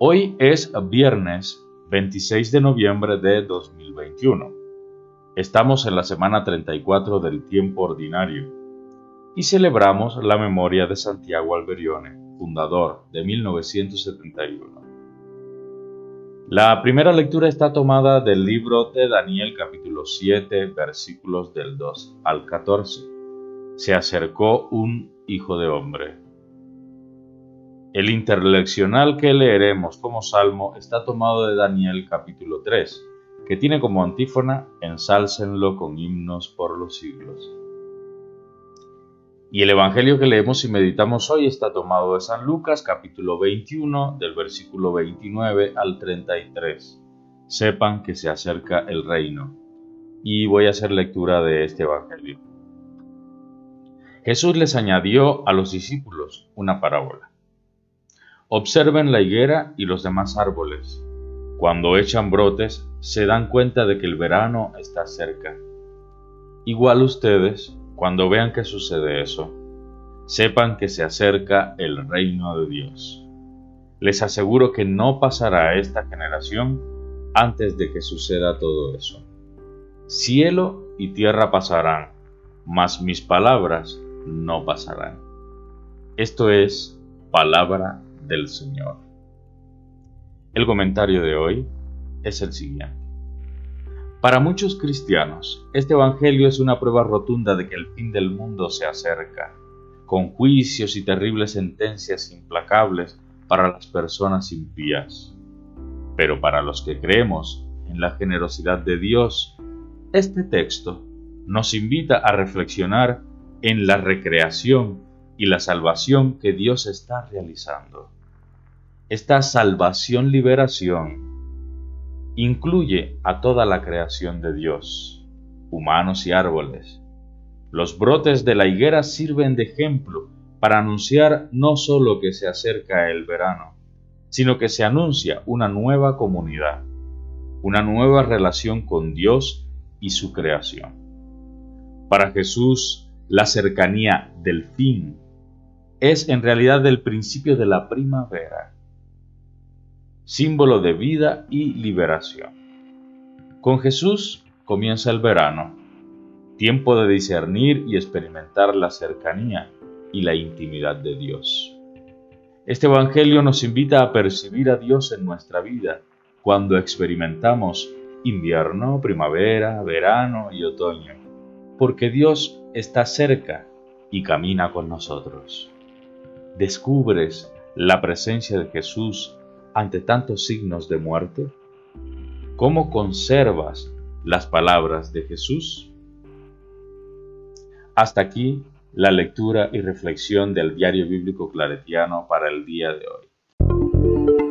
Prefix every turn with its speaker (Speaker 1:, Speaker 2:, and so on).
Speaker 1: Hoy es viernes 26 de noviembre de 2021. Estamos en la semana 34 del tiempo ordinario y celebramos la memoria de Santiago Alberione, fundador de 1971. La primera lectura está tomada del libro de Daniel capítulo 7 versículos del 2 al 14. Se acercó un hijo de hombre el interleccional que leeremos como salmo está tomado de Daniel capítulo 3, que tiene como antífona Ensálcenlo con himnos por los siglos. Y el Evangelio que leemos y meditamos hoy está tomado de San Lucas capítulo 21 del versículo 29 al 33. Sepan que se acerca el reino. Y voy a hacer lectura de este Evangelio. Jesús les añadió a los discípulos una parábola. Observen la higuera y los demás árboles. Cuando echan brotes, se dan cuenta de que el verano está cerca. Igual ustedes, cuando vean que sucede eso, sepan que se acerca el reino de Dios. Les aseguro que no pasará esta generación antes de que suceda todo eso. Cielo y tierra pasarán, mas mis palabras no pasarán. Esto es palabra del Señor. El comentario de hoy es el siguiente. Para muchos cristianos, este Evangelio es una prueba rotunda de que el fin del mundo se acerca, con juicios y terribles sentencias implacables para las personas impías. Pero para los que creemos en la generosidad de Dios, este texto nos invita a reflexionar en la recreación y la salvación que Dios está realizando. Esta salvación-liberación incluye a toda la creación de Dios, humanos y árboles. Los brotes de la higuera sirven de ejemplo para anunciar no solo que se acerca el verano, sino que se anuncia una nueva comunidad, una nueva relación con Dios y su creación. Para Jesús, la cercanía del fin es en realidad el principio de la primavera símbolo de vida y liberación. Con Jesús comienza el verano, tiempo de discernir y experimentar la cercanía y la intimidad de Dios. Este Evangelio nos invita a percibir a Dios en nuestra vida cuando experimentamos invierno, primavera, verano y otoño, porque Dios está cerca y camina con nosotros. Descubres la presencia de Jesús ante tantos signos de muerte? ¿Cómo conservas las palabras de Jesús? Hasta aquí la lectura y reflexión del diario bíblico claretiano para el día de hoy.